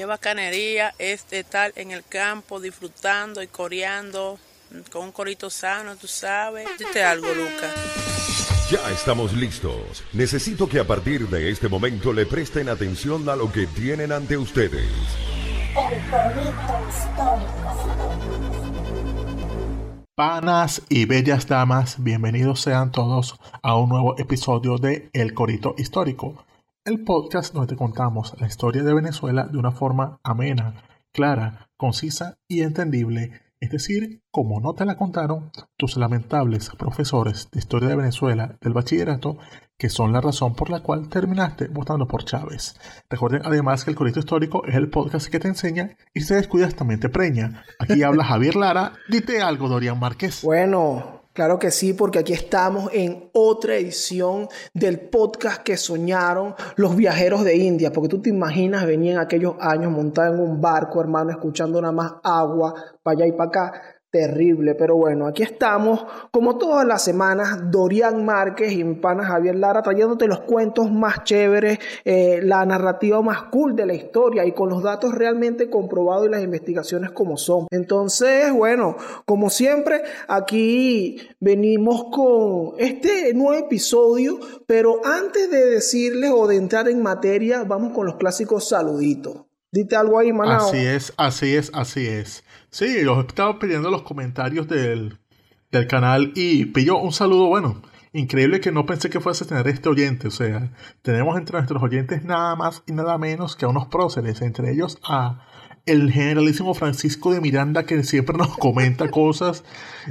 Qué bacanería es estar en el campo disfrutando y coreando con un corito sano, tú sabes. Dite algo, Lucas. Ya estamos listos. Necesito que a partir de este momento le presten atención a lo que tienen ante ustedes. Panas y bellas damas, bienvenidos sean todos a un nuevo episodio de El Corito Histórico, el podcast donde te contamos la historia de Venezuela de una forma amena, clara, concisa y entendible es decir, como no te la contaron tus lamentables profesores de historia de Venezuela del bachillerato, que son la razón por la cual terminaste votando por Chávez. Recuerden además que el Corito Histórico es el podcast que te enseña y se descuidas también te preña. Aquí habla Javier Lara. Dite algo, Dorian Márquez. Bueno, Claro que sí, porque aquí estamos en otra edición del podcast que soñaron los viajeros de India, porque tú te imaginas venir en aquellos años montados en un barco, hermano, escuchando nada más agua para allá y para acá terrible. Pero bueno, aquí estamos, como todas las semanas, Dorian Márquez y mi pana Javier Lara trayéndote los cuentos más chéveres, eh, la narrativa más cool de la historia y con los datos realmente comprobados y las investigaciones como son. Entonces, bueno, como siempre, aquí venimos con este nuevo episodio, pero antes de decirles o de entrar en materia, vamos con los clásicos saluditos. Dite algo ahí, Manao. Así es, así es, así es. Sí, los estaba pidiendo los comentarios del, del canal y pidió un saludo bueno. Increíble que no pensé que fuese a tener este oyente. O sea, tenemos entre nuestros oyentes nada más y nada menos que a unos próceres, entre ellos a el generalísimo Francisco de Miranda que siempre nos comenta cosas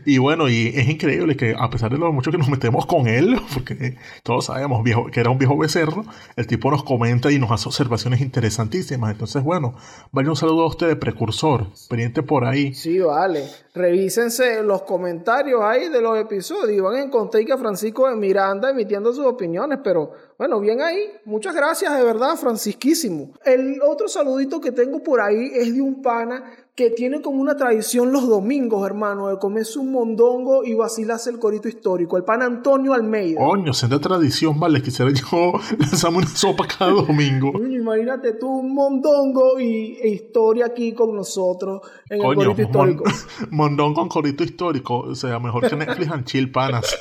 y bueno, y es increíble que a pesar de lo mucho que nos metemos con él, porque todos sabemos viejo, que era un viejo becerro, el tipo nos comenta y nos hace observaciones interesantísimas. Entonces, bueno, vaya un saludo a usted de precursor, pendiente por ahí. Sí, vale. Revísense los comentarios ahí de los episodios y van a encontrar que Francisco de Miranda emitiendo sus opiniones, pero bueno, bien ahí. Muchas gracias, de verdad, Francisquísimo. El otro saludito que tengo por ahí es de un pana que tiene como una tradición los domingos, hermano, de comerse un mondongo y vacilarse el corito histórico, el pan Antonio Almeida. Coño, siendo tradición, vale, quisiera yo lanzarme una sopa cada domingo. imagínate tú un mondongo y e historia aquí con nosotros en el corito histórico. mondongo con corito histórico, o sea, mejor que Netflix and chill, panas.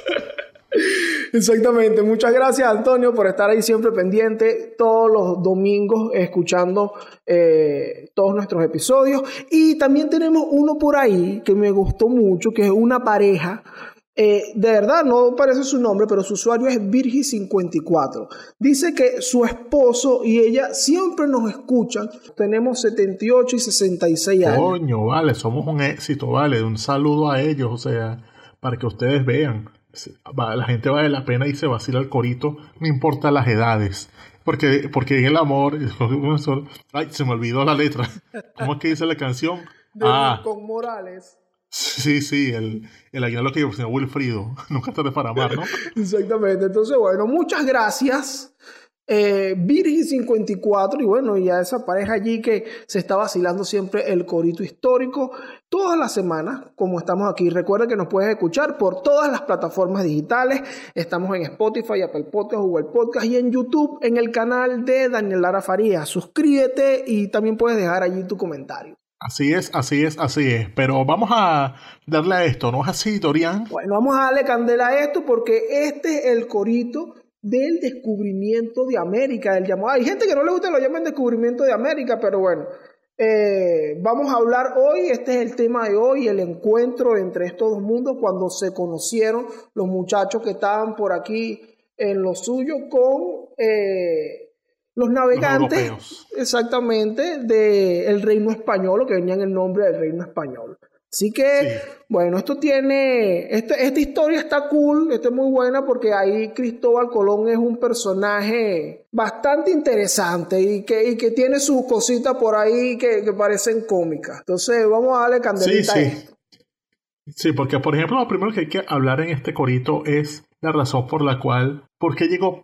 Exactamente. Muchas gracias, Antonio, por estar ahí siempre pendiente todos los domingos escuchando eh, todos nuestros episodios. Y también tenemos uno por ahí que me gustó mucho, que es una pareja. Eh, de verdad, no parece su nombre, pero su usuario es Virgi54. Dice que su esposo y ella siempre nos escuchan. Tenemos 78 y 66 años. Coño, vale, somos un éxito, vale. Un saludo a ellos, o sea, para que ustedes vean la gente vale la pena y se vacila el corito, no importa las edades. Porque, porque en el amor, ay, se me olvidó la letra. ¿Cómo es que dice la canción? ah, con Morales. Sí, sí, el, el aguinaldo que yo Wilfrido. Nunca tarde para amar, ¿no? Exactamente. Entonces, bueno, muchas gracias eh, Virgin 54 y bueno, ya esa pareja allí que se está vacilando siempre el corito histórico todas las semanas, como estamos aquí. Recuerda que nos puedes escuchar por todas las plataformas digitales. Estamos en Spotify, Apple Podcast, Google Podcast y en YouTube en el canal de Daniel Lara Farías. Suscríbete y también puedes dejar allí tu comentario. Así es, así es, así es. Pero vamos a darle a esto, ¿no es así, Dorian? Bueno, vamos a darle candela a esto porque este es el corito del descubrimiento de América, del llamado. Hay gente que no le gusta lo llaman descubrimiento de América, pero bueno, eh, vamos a hablar hoy, este es el tema de hoy, el encuentro entre estos dos mundos cuando se conocieron los muchachos que estaban por aquí en lo suyo con eh, los navegantes, exactamente, del reino español, que venían en nombre del reino español. Así que, bueno, esto tiene, este, esta historia está cool, esta es muy buena porque ahí Cristóbal Colón es un personaje bastante interesante y que, y que tiene sus cositas por ahí que, que parecen cómicas. Entonces, vamos a darle candelita sí, sí. a esto. Sí, porque por ejemplo, lo primero que hay que hablar en este corito es la razón por la cual, ¿por qué llegó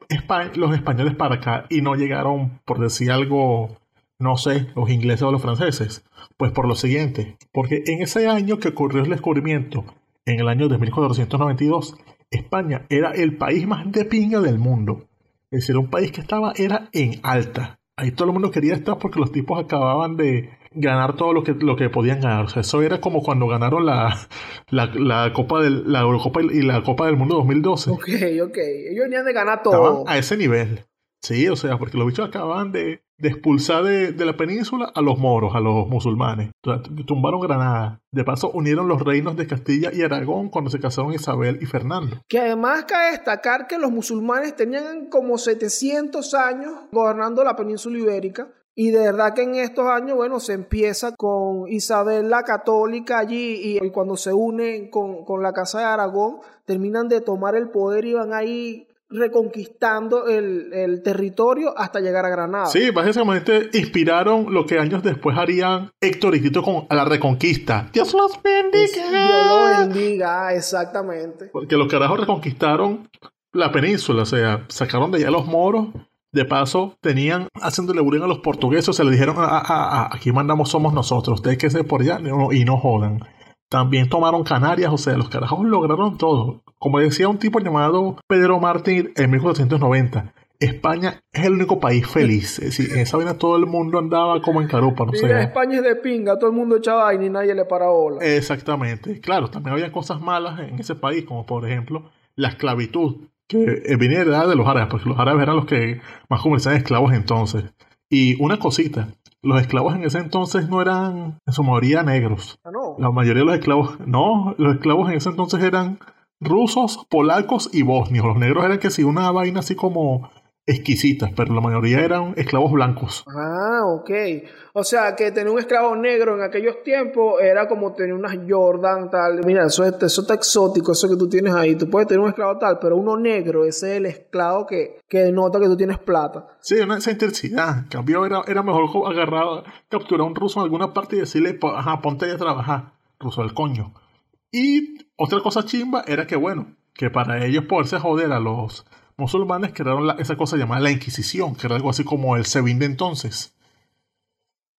los españoles para acá y no llegaron, por decir algo, no sé, los ingleses o los franceses? Pues por lo siguiente, porque en ese año que ocurrió el descubrimiento, en el año de 1492, España era el país más de pinga del mundo. Es decir, un país que estaba era en alta. ahí todo el mundo quería estar porque los tipos acababan de ganar todo lo que, lo que podían ganar. O sea, eso era como cuando ganaron la, la, Copa del, la Eurocopa y la Copa del Mundo 2012. Ok, ok. Ellos venían de ganar todo. a ese nivel. Sí, o sea, porque los bichos acababan de, expulsar de, la península a los moros, a los musulmanes. Tumbaron Granada. De paso, unieron los reinos de Castilla y Aragón cuando se casaron Isabel y Fernando. Que además cabe destacar que los musulmanes tenían como 700 años gobernando la península ibérica. Y de verdad que en estos años, bueno, se empieza con Isabel la Católica allí y, cuando se unen con, con, la Casa de Aragón, terminan de tomar el poder y van ahí reconquistando el, territorio hasta llegar a Granada. Sí, básicamente inspiraron lo que años después harían Héctor y Tito con la reconquista. Dios los bendiga. Dios los bendiga, exactamente. Porque los carajos reconquistaron la península, o sea, sacaron de allá los moros. De paso, tenían haciéndole bullying a los portugueses, se le dijeron, ah, ah, ah, aquí mandamos somos nosotros, ustedes que se por allá y no jodan. También tomaron Canarias, o sea, los carajos lograron todo. Como decía un tipo llamado Pedro Martín en 1490, España es el único país feliz. Es decir, en esa vaina todo el mundo andaba como en carupa, no sé. España es de pinga, todo el mundo echaba y ni nadie le para bola. Exactamente. Claro, también había cosas malas en ese país, como por ejemplo la esclavitud, que venía de los árabes, porque los árabes eran los que más comerciaban esclavos entonces. Y una cosita, los esclavos en ese entonces no eran en su mayoría negros. Ah, no. La mayoría de los esclavos, no, los esclavos en ese entonces eran rusos, polacos y bosnios. Los negros eran que sí, una vaina así como exquisitas, pero la mayoría eran esclavos blancos. Ah, ok. O sea, que tener un esclavo negro en aquellos tiempos era como tener unas Jordan, tal. Mira, eso, eso está exótico, eso que tú tienes ahí. Tú puedes tener un esclavo tal, pero uno negro, ese es el esclavo que, que denota que tú tienes plata. Sí, una esa intensidad. En cambio, era, era mejor agarrar, capturar a un ruso en alguna parte y decirle, ajá, ponte a trabajar, ruso del coño. Y otra cosa chimba era que, bueno, que para ellos poderse joder a los musulmanes crearon esa cosa llamada la Inquisición, que era algo así como el Sebin de entonces,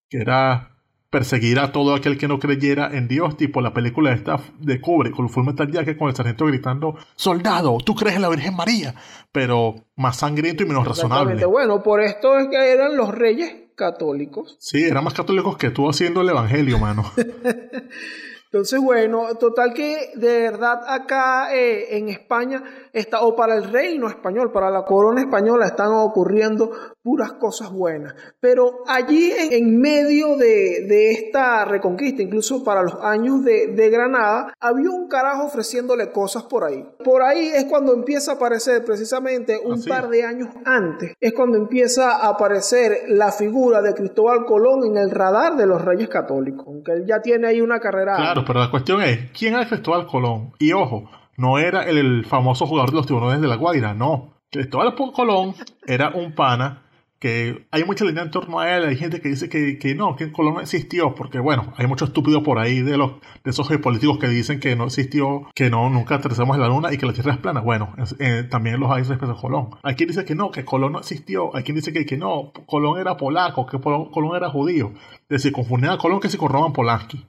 que era perseguir a todo aquel que no creyera en Dios, tipo la película esta de Cubre, con el Full Metal Jacket, con el sargento gritando, soldado, tú crees en la Virgen María, pero más sangriento y menos razonable. Bueno, por esto es que eran los reyes católicos. Sí, eran más católicos que tú haciendo el evangelio, mano. Entonces, bueno, total que de verdad acá eh, en España está, o para el reino español, para la corona española, están ocurriendo puras cosas buenas. Pero allí en, medio de, esta reconquista, incluso para los años de, Granada, había un carajo ofreciéndole cosas por ahí. Por ahí es cuando empieza a aparecer, precisamente un ah, par de años antes, es cuando empieza a aparecer la figura de Cristóbal Colón en el radar de los reyes católicos, aunque él ya tiene ahí una carrera. Claro, pero la cuestión es, ¿quién era Cristóbal Colón? Y ojo, no era el, famoso jugador de los tiburones de la Guaira, no. Cristóbal Colón era un pana que hay mucha línea en torno a él, hay gente que dice que, que, no, que Colón no existió, porque bueno, hay muchos estúpidos por ahí de los de esos políticos que dicen que no existió, que no, nunca aterrizamos en la luna y que la Tierra es plana. Bueno, eh, también los hay respecto a Colón. Hay quien dice que no, que Colón no existió, hay quien dice que, que no, Colón era polaco, que Colón, era judío. Es decir, confundían a Colón que se con Roman Polanski.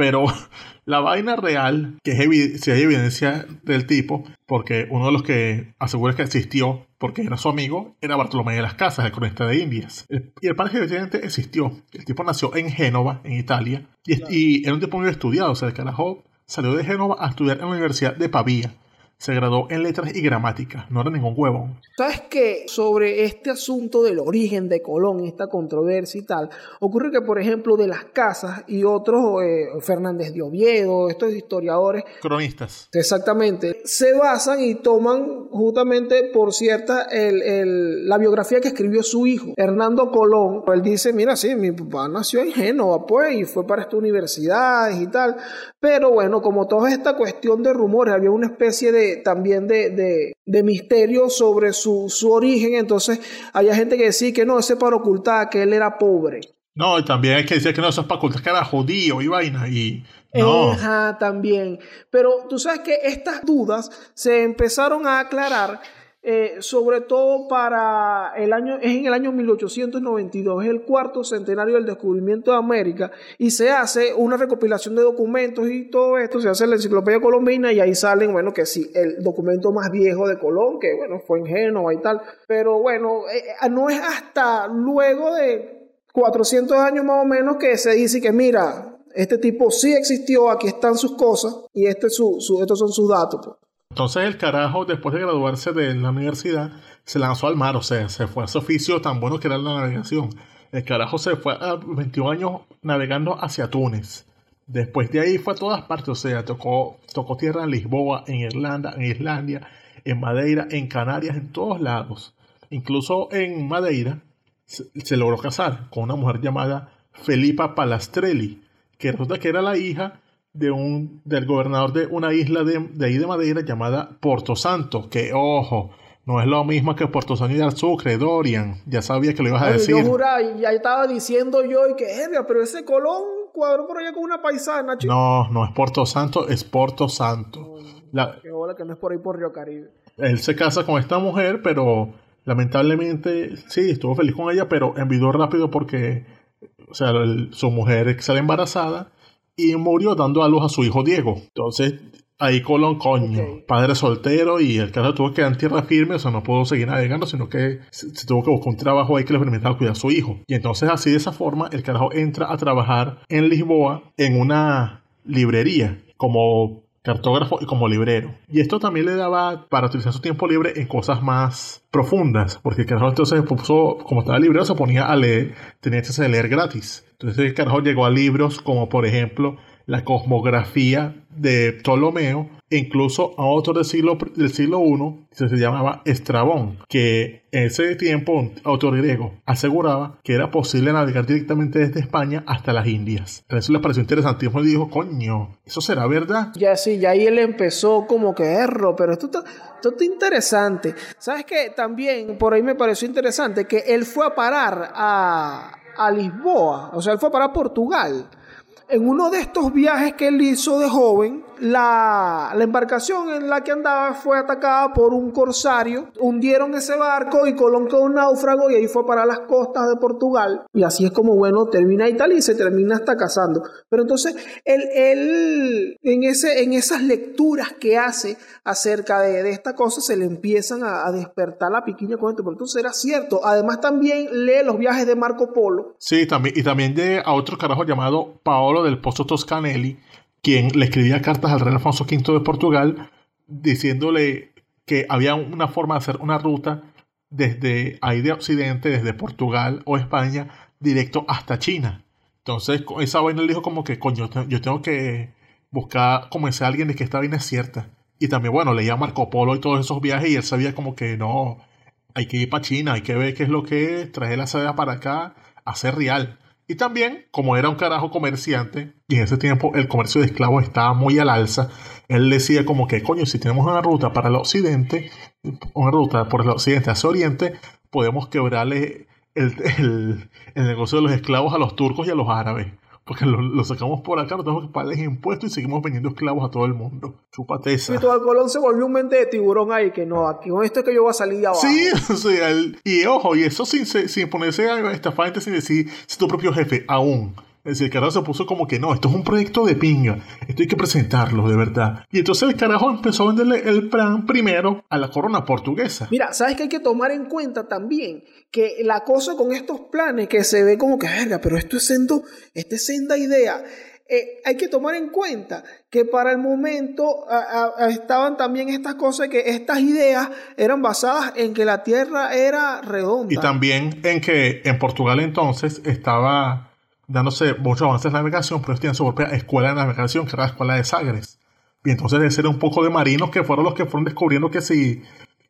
Pero la vaina real, que es si hay evidencia del tipo, porque uno de los que asegura que existió, porque era su amigo, era Bartolomé de las Casas, el cronista de Indias. Y el padre evidentemente existió. El tipo nació en Génova, en Italia, y, era un tipo muy estudiado, o sea, el carajo salió de Génova a estudiar en la Universidad de Pavía se graduó en letras y gramática, no era ningún huevo. ¿Sabes qué? Sobre este asunto del origen de Colón, esta controversia y tal, ocurre que, por ejemplo, de las casas y otros, eh, Fernández de Oviedo, estos historiadores. Cronistas. Exactamente. Se basan y toman justamente por cierta el, la biografía que escribió su hijo, Hernando Colón. Él dice: Mira, sí, mi papá nació en Génova, pues, y fue para esta universidades y tal. Pero bueno, como toda esta cuestión de rumores, había una especie de también de, misterio sobre su, origen. Entonces, había gente que decía que no, ese para ocultar que él era pobre. No, y también hay que decir que no, eso es para ocultar que era judío y vaina. Y no. también. Pero tú sabes que estas dudas se empezaron a aclarar eh, sobre todo para el año, es en el año 1892, es el cuarto centenario del descubrimiento de América, y se hace una recopilación de documentos y todo esto, se hace en la enciclopedia colombina y ahí salen, bueno, que sí, el documento más viejo de Colón, que bueno, fue en Génova y tal, pero bueno, eh, eh, no es hasta luego de 400 años más o menos que se dice que mira, este tipo sí existió, aquí están sus cosas y este su, estos son sus datos. Pues. Entonces el carajo, después de graduarse de la universidad, se lanzó al mar, o sea, se fue a su oficio tan bueno que era la navegación. El carajo se fue a 21 años navegando hacia Túnez. Después de ahí fue a todas partes, o sea, tocó, tocó tierra en Lisboa, en Irlanda, en Islandia, en Madeira, en Canarias, en todos lados. Incluso en Madeira se, se logró casar con una mujer llamada Felipa Palastrelli, que resulta que era la hija de un, del gobernador de una isla de, de ahí de Madeira llamada Porto Santo, que ojo, no es lo mismo que Puerto Santo y Sucre, Dorian. Ya sabía que lo ibas a decir. Yo juraba, ya estaba diciendo yo y que, pero ese Colón cuadró por allá con una paisana, chico. No, no es Puerto Santo, es Porto Santo. qué bola que no es por ahí por Río Caribe. Él se casa con esta mujer, pero lamentablemente, sí, estuvo feliz con ella, pero envidió rápido porque, o sea, su mujer sale embarazada y murió dando a luz a su hijo Diego. Entonces, ahí Colón, coño, padre soltero y el caso tuvo que quedar en tierra firme, o sea, no pudo seguir navegando, sino que se, tuvo que buscar un trabajo ahí que le permitiera cuidar a su hijo. Y entonces, así de esa forma, el carajo entra a trabajar en Lisboa en una librería como cartógrafo y como librero. Y esto también le daba para utilizar su tiempo libre en cosas más profundas, porque el carajo entonces puso, como estaba librero, se ponía a leer, tenía que leer gratis. Entonces el carajo llegó a libros como por ejemplo la cosmografía de Ptolomeo e incluso a otro del siglo, del siglo I que se llamaba Estrabón, que en ese tiempo un autor griego aseguraba que era posible navegar directamente desde España hasta las Indias. Eso le pareció interesantísimo y dijo, coño, ¿eso será verdad? Ya sí, ya ahí él empezó como que erro, pero esto está, esto está interesante. ¿Sabes qué? También por ahí me pareció interesante que él fue a parar a a Lisboa, o sea, él fue para Portugal. En uno de estos viajes que él hizo de joven, la, embarcación en la que andaba fue atacada por un corsario, hundieron ese barco y Colón quedó un náufrago y ahí fue para las costas de Portugal. Y así es como, bueno, termina Italia y se termina hasta casando. Pero entonces, él, él en, ese, en esas lecturas que hace acerca de, de esta cosa, se le empiezan a, despertar la piquiña con esto. Pero entonces era cierto. Además, también lee los viajes de Marco Polo. Sí, también, y también de a otro carajo llamado Paolo del Pozo Toscanelli, quien le escribía cartas al rey Alfonso V de Portugal diciéndole que había una forma de hacer una ruta desde ahí de Occidente, desde Portugal o España, directo hasta China. Entonces, esa vaina le dijo como que, coño, yo tengo que buscar, como ese alguien de que esta vaina es cierta. Y también, bueno, leía Marco Polo y todos esos viajes y él sabía como que no, hay que ir para China, hay que ver qué es lo que es, traer la seda para acá, hacer real. Y también, como era un carajo comerciante, y en ese tiempo el comercio de esclavos estaba muy al alza, él decía como que, coño, si tenemos una ruta para el occidente, una ruta por el occidente hacia oriente, podemos quebrarle el, el negocio de los esclavos a los turcos y a los árabes. Porque lo, sacamos por acá, no tenemos que pagarles impuestos y seguimos vendiendo esclavos a todo el mundo. Chúpate esa. El Colón se volvió un mente de tiburón ahí, que no, aquí con esto es que yo voy a salir de abajo. Sí, o sea, y ojo, y eso sin, sin ponerse a estafante, sin decir, si tu propio jefe, aún. Es decir, el carajo se puso como que no, esto es un proyecto de pinga, esto hay que presentarlo de verdad. Y entonces el carajo empezó a venderle el plan primero a la corona portuguesa. Mira, ¿sabes que hay que tomar en cuenta también? Que la cosa con estos planes que se ve como que, verga, pero esto es sendo, esta es senda idea. Eh, hay que tomar en cuenta que para el momento estaban también estas cosas, que estas ideas eran basadas en que la Tierra era redonda. Y también en que en Portugal entonces estaba dándose muchos avances en navegación, pero ellos tienen su propia escuela de navegación, que era la escuela de Sagres. Y entonces debe ser un poco de marinos que fueron los que fueron descubriendo que si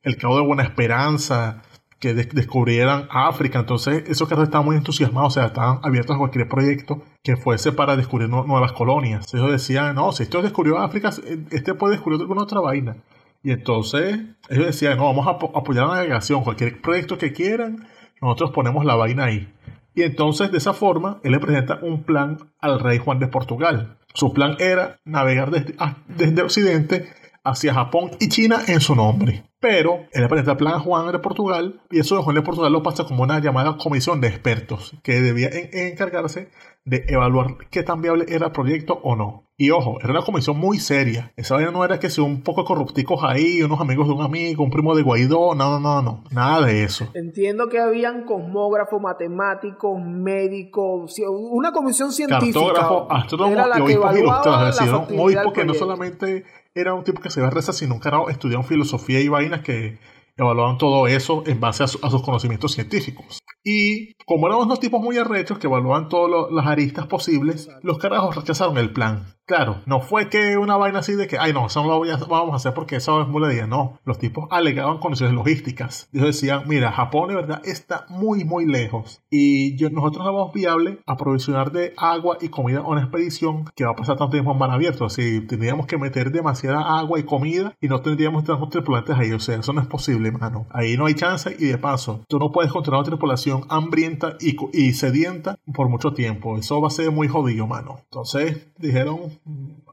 el cabo de Buena Esperanza, que descubrieran África, entonces esos carros estaban muy entusiasmados, o sea, estaban abiertos a cualquier proyecto que fuese para descubrir nuevas colonias. Ellos decían, no, si esto descubrió África, este puede descubrir alguna otra vaina. Y entonces ellos decían, no, vamos a apoyar la navegación, cualquier proyecto que quieran, nosotros ponemos la vaina ahí. Y entonces de esa forma él le presenta un plan al rey Juan de Portugal. Su plan era navegar desde, desde Occidente hacia Japón y China en su nombre. Pero él presenta el plan Juan de Portugal y eso de Juan de Portugal lo pasa como una llamada comisión de expertos que debía encargarse de evaluar qué tan viable era el proyecto o no. Y ojo, era una comisión muy seria. Esa vaina no era que sea un poco corrupticos ahí, unos amigos de un amigo, un primo de Guaidó, no, no, no, no, nada de eso. Entiendo que habían cosmógrafos, matemáticos, médicos, una comisión científica. Cartógrafo, astrónomo y obispos ilustrados. decidieron un obispo que no solamente era un tipo que se iba a rezar, sino un carajo filosofía y vainas que evaluaban todo eso en base a, sus conocimientos científicos. Y como eran unos tipos muy arrechos que evaluaban todas las aristas posibles, los carajos rechazaron el plan. Claro, no fue que una vaina así de que, ay, no, eso no lo vamos a hacer porque eso es mulería. No, los tipos alegaban condiciones logísticas. Ellos decían, mira, Japón de verdad está muy, muy lejos. Y nosotros no vamos viable aprovisionar de agua y comida a una expedición que va a pasar tanto tiempo en mar abierto. Así, tendríamos que meter demasiada agua y comida y no tendríamos tantos tripulantes ahí. O sea, eso no es posible, mano. Ahí no hay chance y de paso, tú no puedes controlar una tripulación hambrienta y, y sedienta por mucho tiempo. Eso va a ser muy jodido, mano. Entonces dijeron,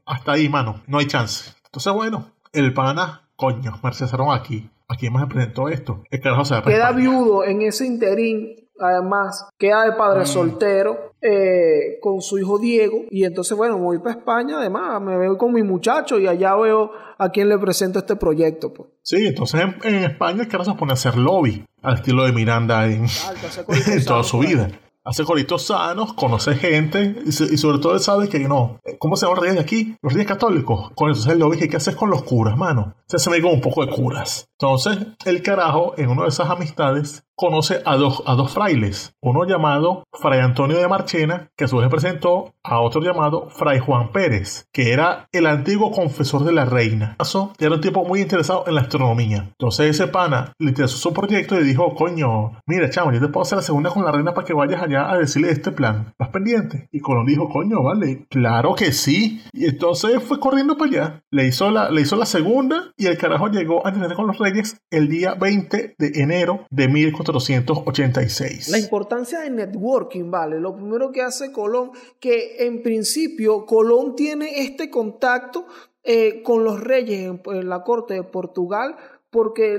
hasta ahí, mano, no hay chance. Entonces, bueno, el pana, coño, me aquí. Aquí me presentó esto. El carajo se Queda viudo en ese interín, además, queda de padre mm. soltero. Eh, con su hijo Diego y entonces bueno voy para España además me veo con mi muchacho y allá veo a quien le presento este proyecto pues. sí entonces en, España el carajo se pone a hacer lobby al estilo de Miranda en, en toda su vida hace coritos sanos, conoce gente y, sobre todo él sabe que no. ¿Cómo se llaman los reyes de aquí? Los reyes católicos. Con eso es lo que haces con los curas, mano. Se se me un poco de curas. Entonces, el carajo, en una de esas amistades, conoce a dos, a dos frailes, uno llamado Fray Antonio de Marchena, que a su vez presentó a otro llamado Fray Juan Pérez, que era el antiguo confesor de la reina. Era un tipo muy interesado en la astronomía. Entonces ese pana le interesó su proyecto y dijo, coño, mira chamo, yo te puedo hacer la segunda con la reina para que vayas allá a decirle este plan. ¿Vas pendiente? Y Colón dijo, coño, vale, claro que sí. Y entonces fue corriendo para allá. Le hizo la, le hizo la segunda y el carajo llegó a tener con los reyes el día 20 de enero de 1400 486. La importancia de networking, ¿vale? Lo primero que hace Colón, que en principio Colón tiene este contacto eh, con los reyes en, la corte de Portugal, porque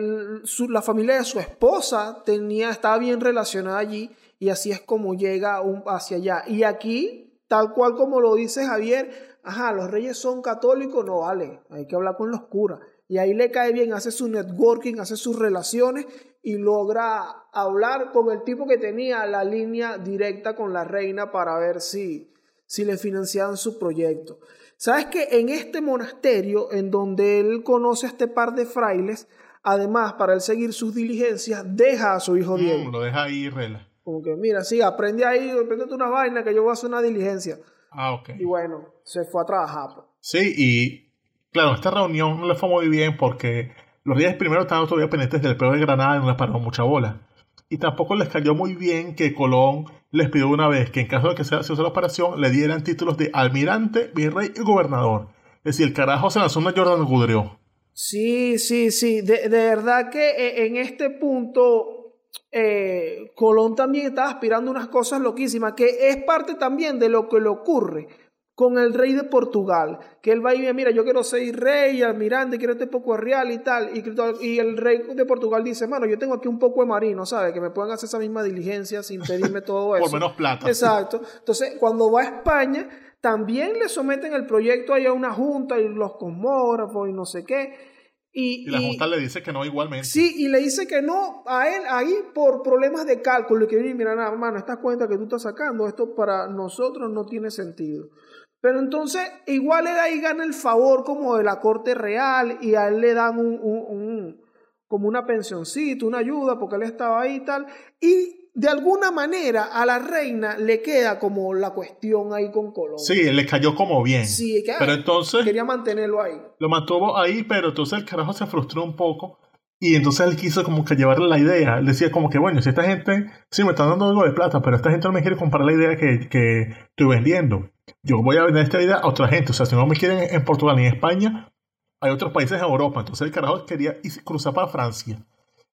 la familia de su esposa tenía, estaba bien relacionada allí, y así es como llega hacia allá. Y aquí, tal cual como lo dice Javier, ajá, los reyes son católicos, no vale, hay que hablar con los curas. Y ahí le cae bien, hace su networking, hace sus relaciones y logra hablar con el tipo que tenía la línea directa con la reina para ver si, si le financiaban su proyecto. ¿Sabes que en este monasterio, en donde él conoce a este par de frailes, además, para él seguir sus diligencias, deja a su hijo mm, Diego? lo deja ahí, rela. Como que, mira, sí, aprende ahí, aprende una vaina que yo voy a hacer una diligencia. Ah, ok. Y bueno, se fue a trabajar. Pues. Sí, y claro, esta reunión no le fue muy bien porque los días primero estaban todavía pendientes del peo de Granada y no les paró mucha bola. Y tampoco les cayó muy bien que Colón les pidió una vez que en caso de que se hiciese la operación le dieran títulos de almirante, virrey y gobernador. Es decir, el carajo se lanzó una Jordan Gudrio. Sí, sí, sí. De, verdad que eh, en este punto eh, Colón también estaba aspirando unas cosas loquísimas, que es parte también de lo que le ocurre con el rey de Portugal, que él va y mira, yo quiero ser rey, almirante, quiero este poco de real y tal, y, el rey de Portugal dice, mano, yo tengo aquí un poco de marino, ¿sabes? Que me puedan hacer esa misma diligencia sin pedirme todo eso. Por menos plata. Exacto. Entonces, cuando va a España, también le someten el proyecto ahí a una junta y los cosmógrafos y no sé qué. Y, la Junta le dice que no igualmente. Sí, y le dice que no a él ahí por problemas de cálculo. Y que, mira, nada, hermano, estas cuentas que tú estás sacando, esto para nosotros no tiene sentido. Pero entonces, igual él ahí gana el favor como de la corte real y a él le dan un, como una pensioncita, una ayuda, porque él estaba ahí y tal. Y de alguna manera a la reina le queda como la cuestión ahí con Colón. Sí, le cayó como bien. Sí, pero entonces quería mantenerlo ahí. Lo mantuvo ahí, pero entonces el carajo se frustró un poco. Y entonces él quiso como que llevarle la idea. Él decía como que, bueno, si esta gente, sí me están dando algo de plata, pero esta gente no me quiere comprar la idea que, que estoy vendiendo yo voy a vender esta idea a otra gente. O sea, si no me quieren en Portugal ni en España, hay otros países en Europa. Entonces el carajo quería cruzar para Francia.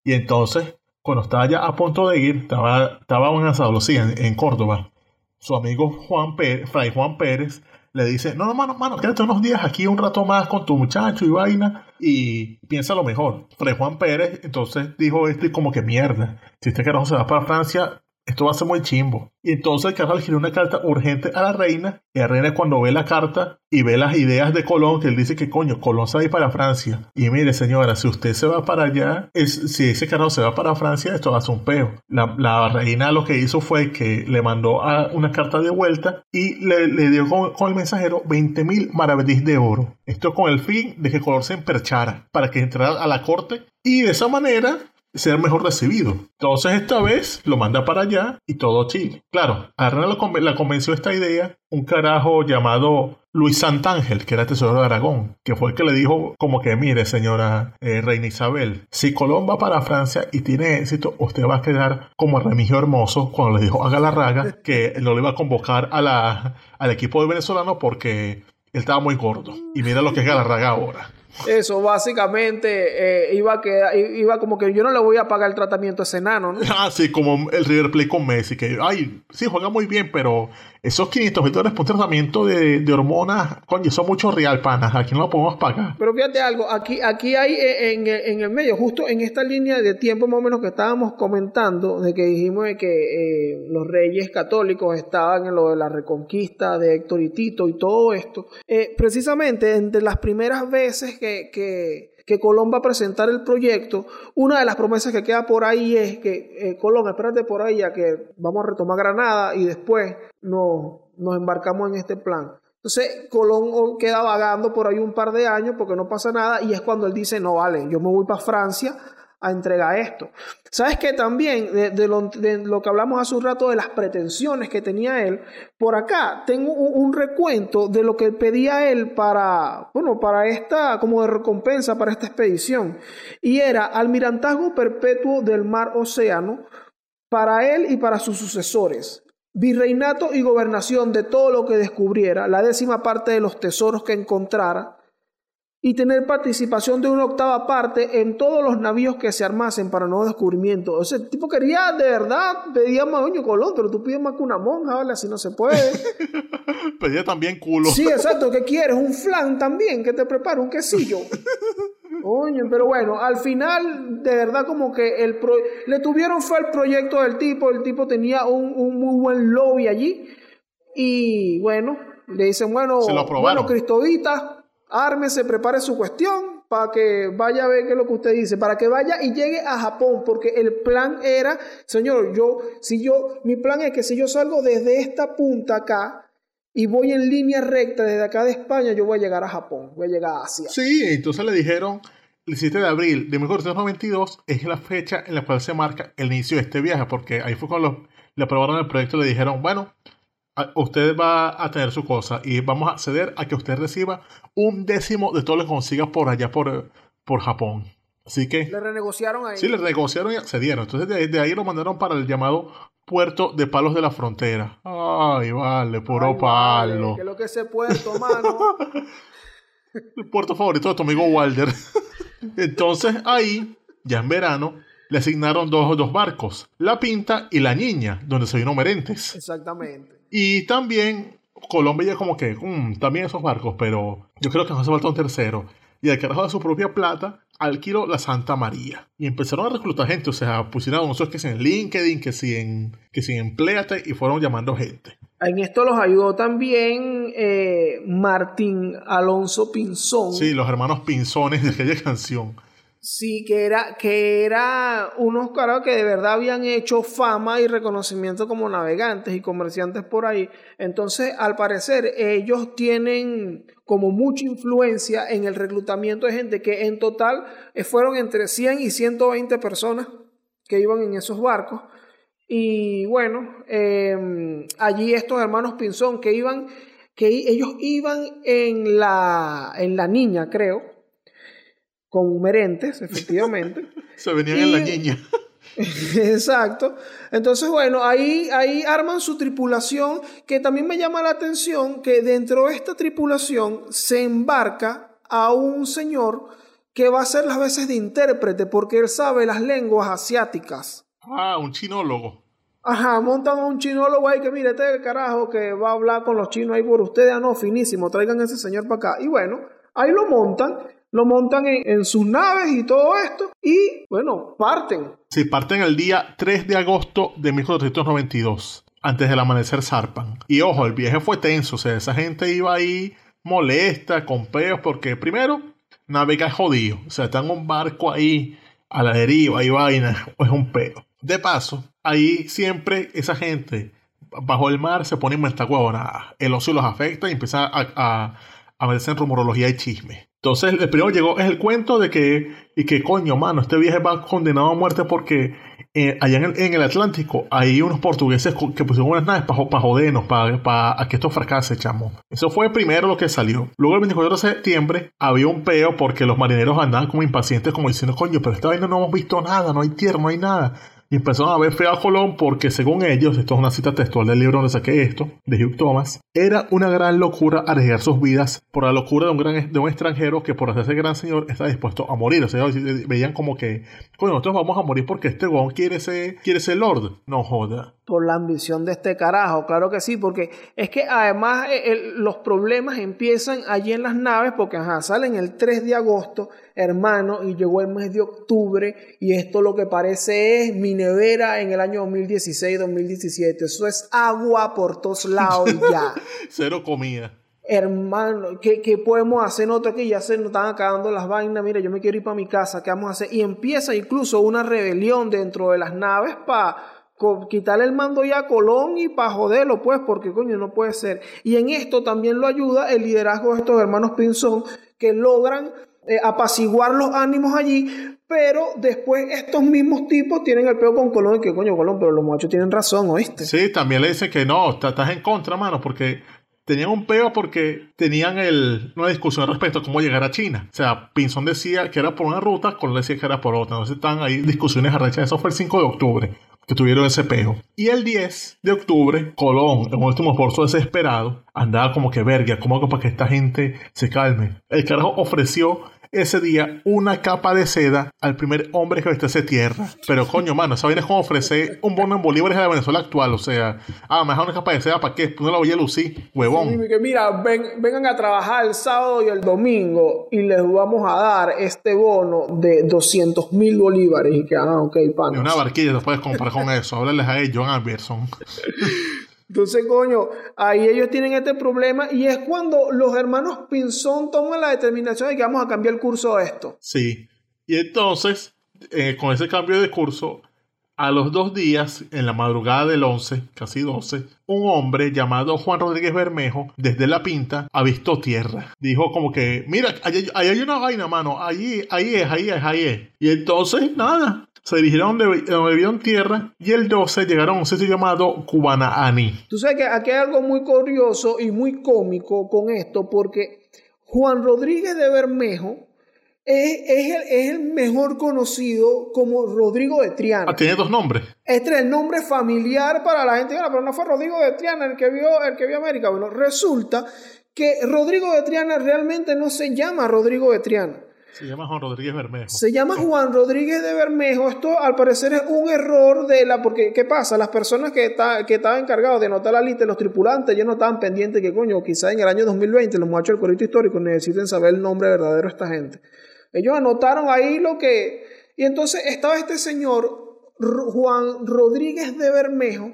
Y entonces, cuando estaba ya a punto de ir, estaba, estaba en San en, en Córdoba. su amigo Juan Pérez, Fray Juan Pérez, le dice, no, no, mano, mano, quédate unos días aquí un rato más con tu muchacho y vaina y piensa lo mejor. Fray Juan Pérez entonces dijo esto y como que mierda, si este carajo se va para Francia, esto va a ser muy chimbo. Y entonces Carlos escribió una carta urgente a la reina. Y la reina cuando ve la carta y ve las ideas de Colón, que él dice que coño, Colón se va a ir para Francia. Y mire señora, si usted se va para allá, es, si ese carro se va para Francia, esto va a ser un peo. La, reina lo que hizo fue que le mandó una carta de vuelta y le, dio con, el mensajero 20 mil maravedís de oro. Esto con el fin de que Colón se emperchara para que entrara a la corte y de esa manera ser mejor recibido. Entonces esta vez lo manda para allá y todo Chile. Claro, a Reina la convenció esta idea un carajo llamado Luis Santángel, que era tesorero de Aragón, que fue el que le dijo como que mire señora eh, Reina Isabel, si Colón va para Francia y tiene éxito, usted va a quedar como Remigio Hermoso cuando le dijo a Galarraga que no le iba a convocar a la, al equipo de venezolano porque él estaba muy gordo. Y mira lo que es Galarraga ahora. Eso básicamente eh, iba a iba como que yo no le voy a pagar el tratamiento a ese enano, ¿no? Ah, sí, como el River Plate con Messi, que, ay, sí, juega muy bien, pero esos 500 mil dólares por tratamiento de, hormonas, coño, son mucho real, panas, aquí no lo podemos pagar. Pero fíjate algo, aquí, aquí hay eh, en, en, el medio, justo en esta línea de tiempo más o menos que estábamos comentando, de que dijimos de que eh, los reyes católicos estaban en lo de la reconquista de Héctor y Tito y todo esto, precisamente entre las primeras veces que que, que, Colón va a presentar el proyecto, una de las promesas que queda por ahí es que eh, Colón, espérate por ahí ya que vamos a retomar Granada y después nos, nos embarcamos en este plan. Entonces Colón queda vagando por ahí un par de años porque no pasa nada y es cuando él dice, no vale, yo me voy para Francia a entregar esto. ¿Sabes que También de, lo, que hablamos hace un rato de las pretensiones que tenía él, por acá tengo un, recuento de lo que pedía él para, bueno, para esta, como de recompensa para esta expedición. Y era almirantazgo perpetuo del mar océano para él y para sus sucesores. Virreinato y gobernación de todo lo que descubriera, la décima parte de los tesoros que encontrara, y tener participación de una octava parte en todos los navíos que se armasen para nuevos descubrimientos. Ese tipo quería de verdad, pedía más coño Colón, pero tú pides más que una monja, ¿vale? Así no se puede. pedía también culo. Sí, exacto. ¿Qué quieres? Un flan también, que te prepare un quesillo. Coño, pero bueno, al final, de verdad, como que el le tuvieron fue el proyecto del tipo. El tipo tenía un, un muy buen lobby allí. Y bueno, le dicen, bueno, bueno, Cristovita ármese, prepare su cuestión para que vaya a ver qué es lo que usted dice, para que vaya y llegue a Japón, porque el plan era, señor, yo, si yo, mi plan es que si yo salgo desde esta punta acá y voy en línea recta desde acá de España, yo voy a llegar a Japón, voy a llegar a Asia. Sí, entonces le dijeron, el 7 de abril de 1992 es la fecha en la cual se marca el inicio de este viaje, porque ahí fue cuando le aprobaron el proyecto y le dijeron, bueno, usted va a tener su cosa y vamos a ceder a que usted reciba un décimo de todo lo que consiga por allá por, por Japón. Así que... Le renegociaron ahí. Sí, le renegociaron y accedieron. Entonces de, ahí lo mandaron para el llamado puerto de palos de la frontera. Ay, vale, puro palo. que lo que ese puerto, mano. el puerto favorito de tu amigo Walder. Entonces ahí, ya en verano, le asignaron dos, dos barcos, La Pinta y La Niña, donde se vino Merentes. Exactamente. Y también Colombia ya como que, mm, también esos barcos, pero yo creo que nos hace falta un tercero. Y al carajo de su propia plata, alquiló la Santa María. Y empezaron a reclutar gente, o sea, pusieron anuncios que si en LinkedIn, que si en, que si empleate, y fueron llamando gente. En esto los ayudó también eh, Martín Alonso Pinzón. Sí, los hermanos Pinzones de aquella canción. Sí, que era, que era unos caras que de verdad habían hecho fama y reconocimiento como navegantes y comerciantes por ahí. Entonces, al parecer, ellos tienen como mucha influencia en el reclutamiento de gente que en total eh, fueron entre 100 y 120 personas que iban en esos barcos. Y bueno, em, allí estos hermanos Pinzón que iban, que ellos iban en la, en la niña, creo con Merentes, efectivamente. Se venían en la niña. Exacto. Entonces, bueno, ahí, ahí arman su tripulación, que también me llama la atención que dentro de esta tripulación se embarca a un señor que va a ser las veces de intérprete, porque él sabe las lenguas asiáticas. Ah, un chinólogo. Ajá, montan a un chinólogo ahí que mire, este es el carajo que va a hablar con los chinos ahí por ustedes. Ah, no, finísimo, traigan a ese señor para acá. Y bueno, ahí lo montan, lo montan en, sus naves y todo esto. Y bueno, parten. Sí, parten el día 3 de agosto de 1492. Antes del amanecer zarpan. Y ojo, el viaje fue tenso. O sea, esa gente iba ahí molesta, con peos, porque primero, navega jodido. O sea, está un barco ahí a la deriva y vaina. Es un peo. De paso, ahí siempre esa gente bajo el mar se pone en esta huevonada. El ocio los afecta y empieza a, a meterse en rumorología y chisme. Entonces, el primero llegó es el cuento de que, y que coño, mano, este viaje va condenado a muerte porque eh, allá en el, en el, Atlántico hay unos portugueses que pusieron unas naves para pa jodernos, para pa, que esto fracase, chamo. Eso fue primero lo que salió. Luego el 24 de septiembre había un peo porque los marineros andaban como impacientes, como diciendo, coño, pero esta vaina no hemos visto nada, no hay tierra, no hay nada y empezaron a ver feo a Colón porque según ellos, esto es una cita textual del libro donde saqué esto, de Hugh Thomas, era una gran locura arriesgar sus vidas por la locura de un, gran, de un extranjero que por hacerse gran señor está dispuesto a morir. O sea, veían como que, bueno, nosotros vamos a morir porque este gón quiere ser, quiere ser lord. No joda por la ambición de este carajo, claro que sí, porque es que además el, los problemas empiezan allí en las naves, porque ajá, salen el 3 de agosto, hermano, y llegó el mes de octubre, y esto lo que parece es mi nevera en el año 2016-2017, eso es agua por todos lados y ya. Cero comida. Hermano, ¿qué, ¿qué, podemos hacer nosotros aquí? Ya se nos están acabando las vainas. Mira, yo me quiero ir para mi casa. ¿Qué vamos a hacer? Y empieza incluso una rebelión dentro de las naves para quitarle el mando ya a Colón y para joderlo, pues, porque coño, no puede ser. Y en esto también lo ayuda el liderazgo de estos hermanos Pinzón que logran eh, apaciguar los ánimos allí, pero después estos mismos tipos tienen el peo con Colón y que coño, Colón, pero los muchachos tienen razón, ¿oíste? Sí, también le dicen que no, estás en contra, mano, porque tenían un peo porque tenían el, una discusión respecto a cómo llegar a China. O sea, Pinzón decía que era por una ruta, Colón decía que era por otra. Entonces están ahí discusiones arrechas. Eso fue el 5 de octubre que tuvieron ese peo. Y el 10 de octubre, Colón, en un último esfuerzo desesperado, andaba como que verga, como para que esta gente se calme. El carajo ofreció ese día una capa de seda al primer hombre que vistiese tierra. Pero coño, mano, esa vaina es como ofrecer un bono en bolívares de la Venezuela actual. O sea, ah, me una capa de seda, ¿para qué? Pues no la voy a lucir, huevón. Sí, que mira, ven, vengan a trabajar el sábado y el domingo y les vamos a dar este bono de 200 mil bolívares. Y que, ah, ok, pan. Y una barquilla después comprar con eso. Háblales a ellos, John Alberson. Entonces, coño, ahí ellos tienen este problema y es cuando los hermanos Pinzón toman la determinación de que vamos a cambiar el curso de esto. Sí. Y entonces, eh, con ese cambio de curso, a los dos días, en la madrugada del 11, casi 12, un hombre llamado Juan Rodríguez Bermejo, desde La Pinta, avistó tierra. Dijo como que, mira, ahí, hay una vaina, mano, ahí, ahí es, ahí es, ahí es. Y entonces, nada, se dirigieron donde vieron tierra y el 12 llegaron a un sitio llamado Cubanaani. Tú sabes que aquí hay algo muy curioso y muy cómico con esto porque Juan Rodríguez de Bermejo es, es, el, es, el, mejor conocido como Rodrigo de Triana. Ah, tiene dos nombres. Este es el nombre familiar para la gente, pero no fue Rodrigo de Triana el que vio, el que vio América. Bueno, resulta que Rodrigo de Triana realmente no se llama Rodrigo de Triana. Se llama Juan Rodríguez Bermejo. Se llama Juan Rodríguez de Bermejo. Esto al parecer es un error de la... Porque, ¿qué pasa? Las personas que, está, que estaban encargados de anotar la lista, los tripulantes, ya no estaban pendientes que, coño, quizá en el año 2020 los muchachos del corrito histórico necesiten saber el nombre verdadero de esta gente. Ellos anotaron ahí lo que... Y entonces estaba este señor, Juan Rodríguez de Bermejo,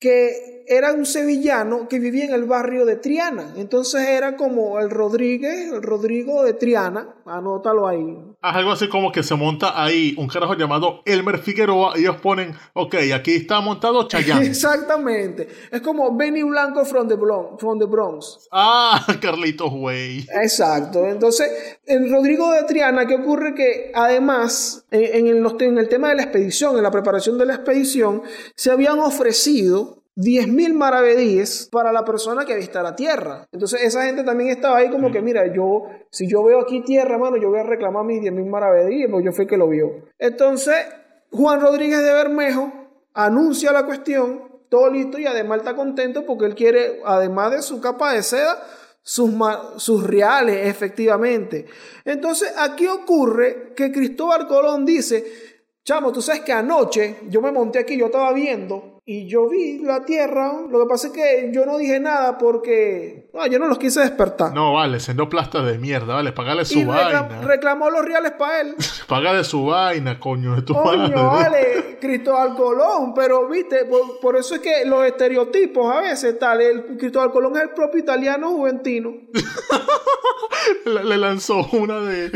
que era un sevillano que vivía en el barrio de Triana. Entonces era como el Rodríguez, el Rodrigo de Triana, anótalo ahí. Haz algo así como que se monta ahí un carajo llamado Elmer Figueroa y ellos ponen, ok, aquí está montado Chayanne. Exactamente. Es como Benny Blanco from the, Bronx, from the Bronx. Ah, Carlitos Way. Exacto. Entonces, el Rodrigo de Triana, ¿qué ocurre? Que además, en, en, el, en el tema de la expedición, en la preparación de la expedición, se habían ofrecido 10.000 maravedíes para la persona que vista la tierra. Entonces esa gente también estaba ahí como que, mira, yo, si yo veo aquí tierra, mano, yo voy a reclamar mis 10.000 maravedíes, porque yo fui el que lo vio. Entonces, Juan Rodríguez de Bermejo anuncia la cuestión, todo listo, y además está contento porque él quiere, además de su capa de seda, sus, sus reales, efectivamente. Entonces, aquí ocurre que Cristóbal Colón dice, chamo, tú sabes que anoche yo me monté aquí, yo estaba viendo y yo vi la tierra. Lo que pasa es que yo no dije nada porque no, yo no los quise despertar. No, vale, siendo plasta de mierda, vale, pagale su y vaina. reclamó los reales para él. Págale su vaina, coño, de tu Coño, madre. vale, Cristóbal Colón, pero viste, por, por eso es que los estereotipos a veces tal, el Cristóbal Colón es el propio italiano juventino. Le, le lanzó una de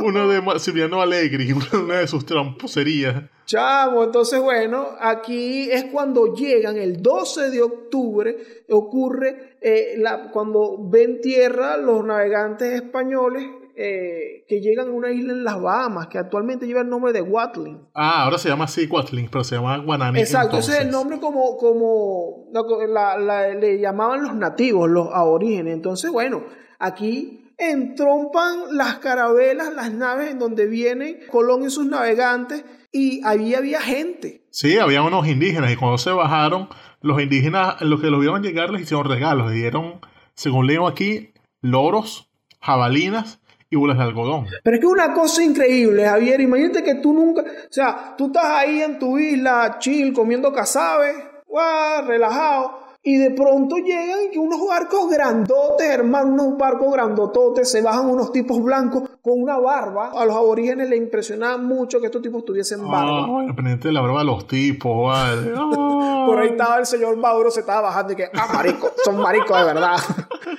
una de Maximiliano Allegri, una, una de sus tramposerías. Chamo, entonces bueno, aquí es cuando llegan el 12 de octubre, ocurre eh, la, cuando ven tierra los navegantes españoles eh, que llegan a una isla en las Bahamas, que actualmente lleva el nombre de Watling. Ah, ahora se llama así Quatling, pero se llama Guanani. Exacto, ese es el entonces. nombre como, como la- la- le llamaban los nativos, los aborígenes. Entonces, bueno, aquí entrompan las carabelas, las naves en donde vienen Colón y sus navegantes, y ahí había gente. Sí, había unos indígenas y cuando se bajaron, los indígenas, los que los vieron llegar, les hicieron regalos. Les dieron, según leo aquí, loros, jabalinas y bolas de algodón. Pero es que una cosa increíble, Javier, imagínate que tú nunca, o sea, tú estás ahí en tu isla, chill, comiendo casabe, guau, relajado, y de pronto llegan unos barcos grandotes, hermano, unos barcos grandototes, se bajan unos tipos blancos con una barba. A los aborígenes les impresionaba mucho que estos tipos tuviesen barba. Ah, bueno, pendiente de la barba de los tipos, vale. Ah. Por ahí estaba el señor Mauro, se estaba bajando y que, ah, marico, son maricos de verdad.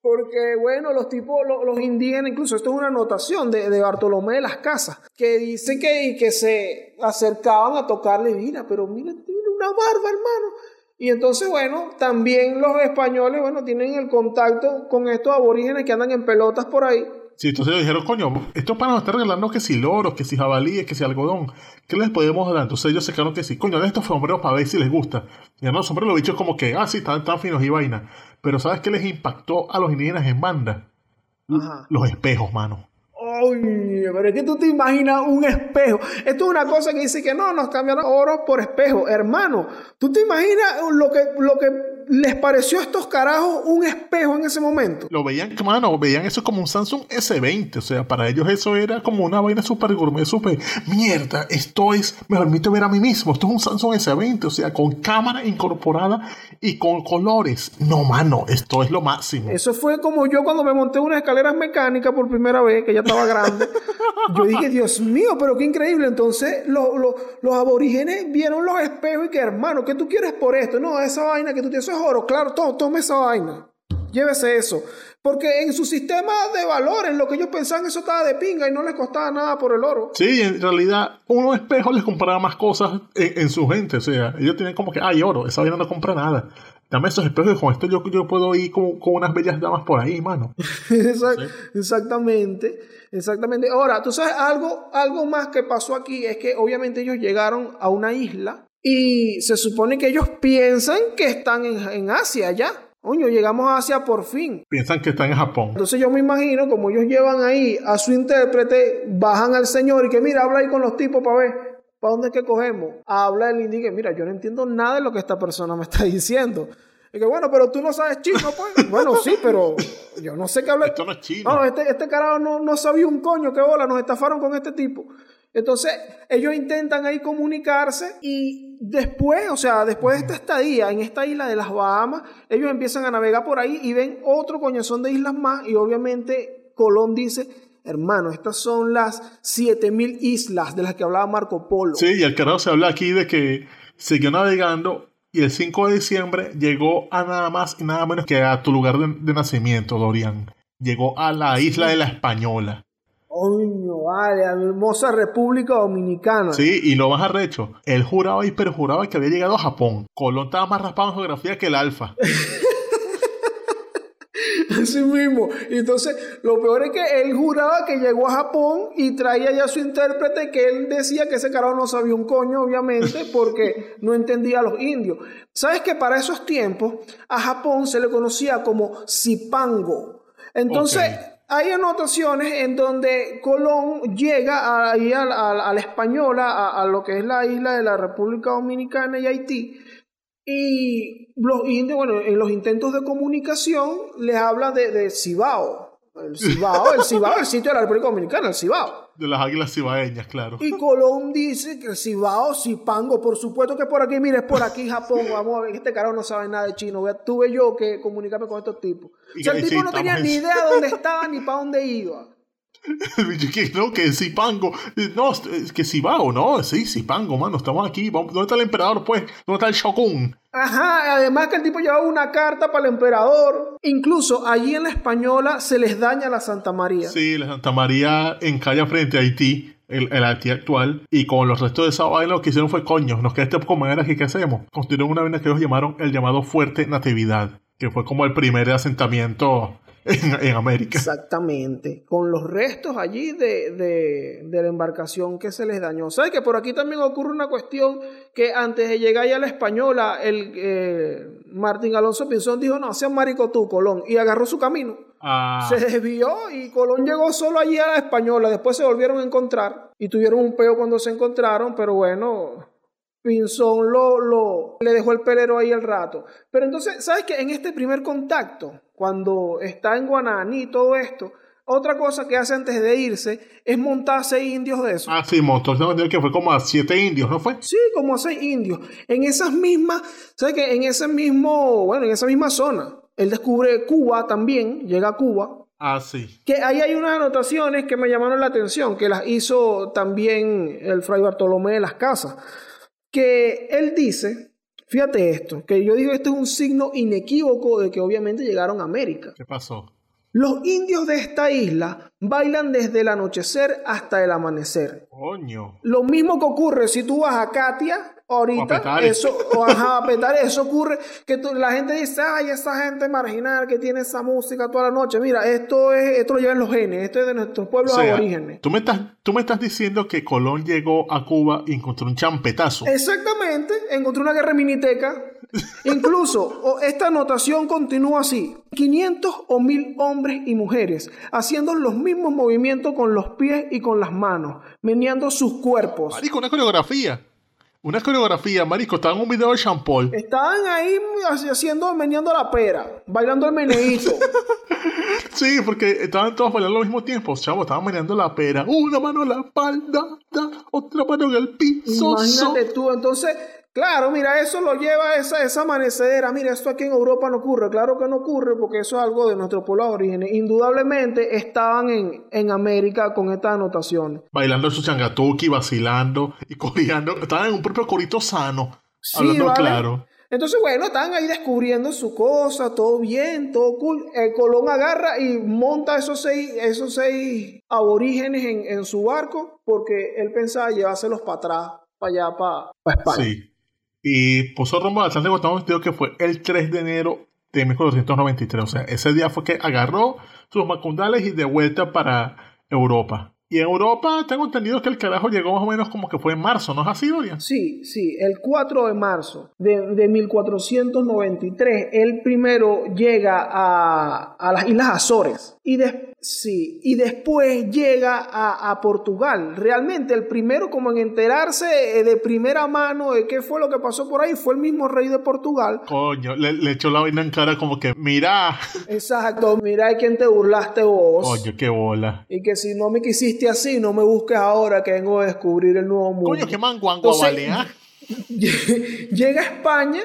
Porque, bueno, los tipos, lo- los, indígenas, incluso esto es una anotación de, de Bartolomé de las Casas, que dice que, que se acercaban a tocarle, mira, pero mira, una barba, hermano. Y entonces, bueno, también los españoles, bueno, tienen el contacto con estos aborígenes que andan en pelotas por ahí. Sí, entonces ellos dijeron, coño, estos panas nos están regalando que si loros, que si jabalíes, que si algodón. ¿Qué les podemos dar? Entonces ellos se quedaron que sí, coño, de estos sombreros para ver si les gusta. Y no, los sombreros los bichos como que, ah, sí, están tan finos y vaina. Pero ¿sabes qué les impactó a los indígenas en banda? Ajá. Los espejos, mano. Oye, pero es que tú te imaginas un espejo. Esto es una cosa que dice que no, nos cambiaron oro por espejo. Hermano, tú te imaginas lo que, lo que les pareció a estos carajos un espejo en ese momento. Lo veían, mano, veían eso como un Samsung S20. O sea, para ellos eso era como una vaina super gourmet, super. Mierda, esto es. Me permite ver a mí mismo. Esto es un Samsung S20. O sea, con cámara incorporada y con colores. No, mano, esto es lo máximo. Eso fue como yo cuando me monté unas escaleras mecánicas por primera vez, que ya estaba grande. Yo dije, Dios mío, pero qué increíble. Entonces, lo- lo- los aborígenes vieron los espejos y que, hermano, ¿qué tú quieres por esto? No, esa vaina que tú tienes, eso es oro. Claro, to- tome esa vaina. Llévese eso. Porque en su sistema de valores, lo que ellos pensaban, eso estaba de pinga y no les costaba nada por el oro. Sí, en realidad, unos espejos les compraba más cosas en, en su gente. O sea, ellos tienen como que, ay, oro, esa vaina no compra nada. Dame esos espejos y con esto yo, yo puedo ir con, con unas bellas damas por ahí, mano. Exact- Exactamente, exactamente. Ahora, tú sabes, algo, algo más que pasó aquí es que obviamente ellos llegaron a una isla y se supone que ellos piensan que están en, en Asia ya. Coño, llegamos a Asia por fin. Piensan que están en Japón. Entonces yo me imagino, como ellos llevan ahí a su intérprete, bajan al señor y que mira, habla ahí con los tipos para ver, ¿para dónde es que cogemos? Habla el indio y que mira, yo no entiendo nada de lo que esta persona me está diciendo. Y que bueno, pero tú no sabes chino, pues. bueno, sí, pero yo no sé qué habla. Esto no es chino. No, este, este carajo no, no sabía un coño, qué bola, nos estafaron con este tipo. Entonces, ellos intentan ahí comunicarse y después, o sea, después de esta estadía en esta isla de las Bahamas, ellos empiezan a navegar por ahí y ven otro coñazón de islas más y obviamente Colón dice, hermano, estas son las 7000 islas de las que hablaba Marco Polo. Sí, y el carajo se habla aquí de que siguió navegando y el 5 de diciembre llegó a nada más y nada menos que a tu lugar de, de nacimiento, Dorian. Llegó a la isla de la Española. Coño, vale, a hermosa República Dominicana. Sí, y lo más arrecho, él juraba y perjuraba que había llegado a Japón. Colón estaba más raspado en geografía que el alfa. Así mismo. Y entonces, lo peor es que él juraba que llegó a Japón y traía ya su intérprete que él decía que ese carajo no sabía un coño, obviamente, porque no entendía a los indios. ¿Sabes que para esos tiempos a Japón se le conocía como Zipango? Entonces. Hay anotaciones en donde Colón llega ahí a, a- a la española, a, lo que es la isla de la República Dominicana y Haití, y los bueno, en los intentos de comunicación les habla de Cibao. El Cibao, el Cibao, el sitio de la República Dominicana, el Cibao. De las águilas cibaeñas, claro. Y Colón dice que el Cibao, Cipango, por supuesto que por aquí, mire, es por aquí Japón, vamos a ver, este carajo no sabe nada de chino, tuve yo que comunicarme con estos tipos. O sea, el tipo no tenía ni idea de dónde estaba ni para dónde iba. que no, que Zipango. No, que Cibao, no, sí, Zipango, mano, estamos aquí. ¿Dónde está el emperador, pues? ¿Dónde está el Shogun? Ajá, además que el tipo llevaba una carta para el emperador. Incluso allí en la española se les daña la Santa María. Sí, la Santa María encalla frente a Haití. El, el, Haití actual, y con los restos de esa vaina lo que hicieron fue coño, nos queda este poco manera aquí, ¿qué hacemos? Construyeron una vaina que ellos llamaron el llamado Fuerte Natividad, que fue como el primer asentamiento en, América. Exactamente, con los restos allí de, de, la embarcación que se les dañó. ¿Sabes que por aquí también ocurre una cuestión que antes de llegar ya a la española, el eh, Martín Alonso Pinzón dijo, no, sea marico tú, Colón, y agarró su camino. Ah. Se desvió y Colón llegó solo allí a la española, después se volvieron a encontrar y tuvieron un peo cuando se encontraron, pero bueno, Pinzón lo, lo, le dejó el pelero ahí el rato. Pero entonces, ¿sabes que En este primer contacto, cuando está en Guananí y todo esto, otra cosa que hace antes de irse es montar seis indios de eso. Ah, sí, montó, que fue como a siete indios, ¿no fue? Sí, como a seis indios. En esas mismas, ¿sabes qué? En ese mismo, bueno, en esa misma zona. Él descubre Cuba también, llega a Cuba. Ah, sí. Que ahí hay unas anotaciones que me llamaron la atención, que las hizo también el fray Bartolomé de las Casas que él dice, fíjate esto, que yo digo esto es un signo inequívoco de que obviamente llegaron a América. ¿Qué pasó? Los indios de esta isla bailan desde el anochecer hasta el amanecer. Coño. Lo mismo que ocurre si tú vas a Katia ahorita, eso, o a petar, eso ocurre que la gente dice, ay, esa gente marginal que tiene esa música toda la noche. Mira, esto es, esto lo llevan los genes, esto es de nuestros pueblos aborígenes. Tú me, estás, tú me estás diciendo que Colón llegó a Cuba y encontró un champetazo. Exactamente, encontró una guerra miniteca. Incluso esta anotación continúa así: 500 o 1000 hombres y mujeres haciendo los mismos movimientos con los pies y con las manos, meneando sus cuerpos. Marico, una coreografía. Una coreografía, marico, estaban en un video de Champol. Estaban ahí haciendo, meneando la pera, bailando el meneíto. sí, porque estaban todos bailando al mismo tiempo, chavos, estaban meneando la pera. Una mano en la espalda, otra mano en el piso. Imagínate tú, entonces Claro, mira, eso lo lleva a esa, esa amanecedera. Mira, esto aquí en Europa no ocurre. Claro que no ocurre porque eso es algo de nuestro pueblo de. Indudablemente estaban en, en América con estas anotaciones. Bailando su changatuki, vacilando y coreando. Estaban en un propio corito sano. hablando claro. Entonces, bueno, estaban ahí descubriendo su cosa, todo bien, todo cool. El Colón agarra y monta esos seis, esos seis aborígenes en, en su barco porque él pensaba llevárselos para atrás, para allá, para, para España. Sí. Y puso rumbo al Santiago Estado que fue el 3 de enero de 1493. O sea, ese día fue que agarró sus macundales y de vuelta para Europa. Y en Europa tengo entendido que el carajo llegó más o menos como que fue en marzo, ¿no es así, Dorian? Sí, sí, el 4 de marzo de, de 1493, él primero llega a, a las Islas Azores y, sí, y después llega a, a, Portugal. Realmente el primero como en enterarse eh, de primera mano de qué fue lo que pasó por ahí fue el mismo rey de Portugal. Coño, le, echó la vaina en cara como que, mira. Exacto, mira de quién te burlaste vos. Coño, qué bola. Y que si no me quisiste así, no me busques ahora que vengo a descubrir el nuevo mundo. Coño, qué manguango vale, Llega a España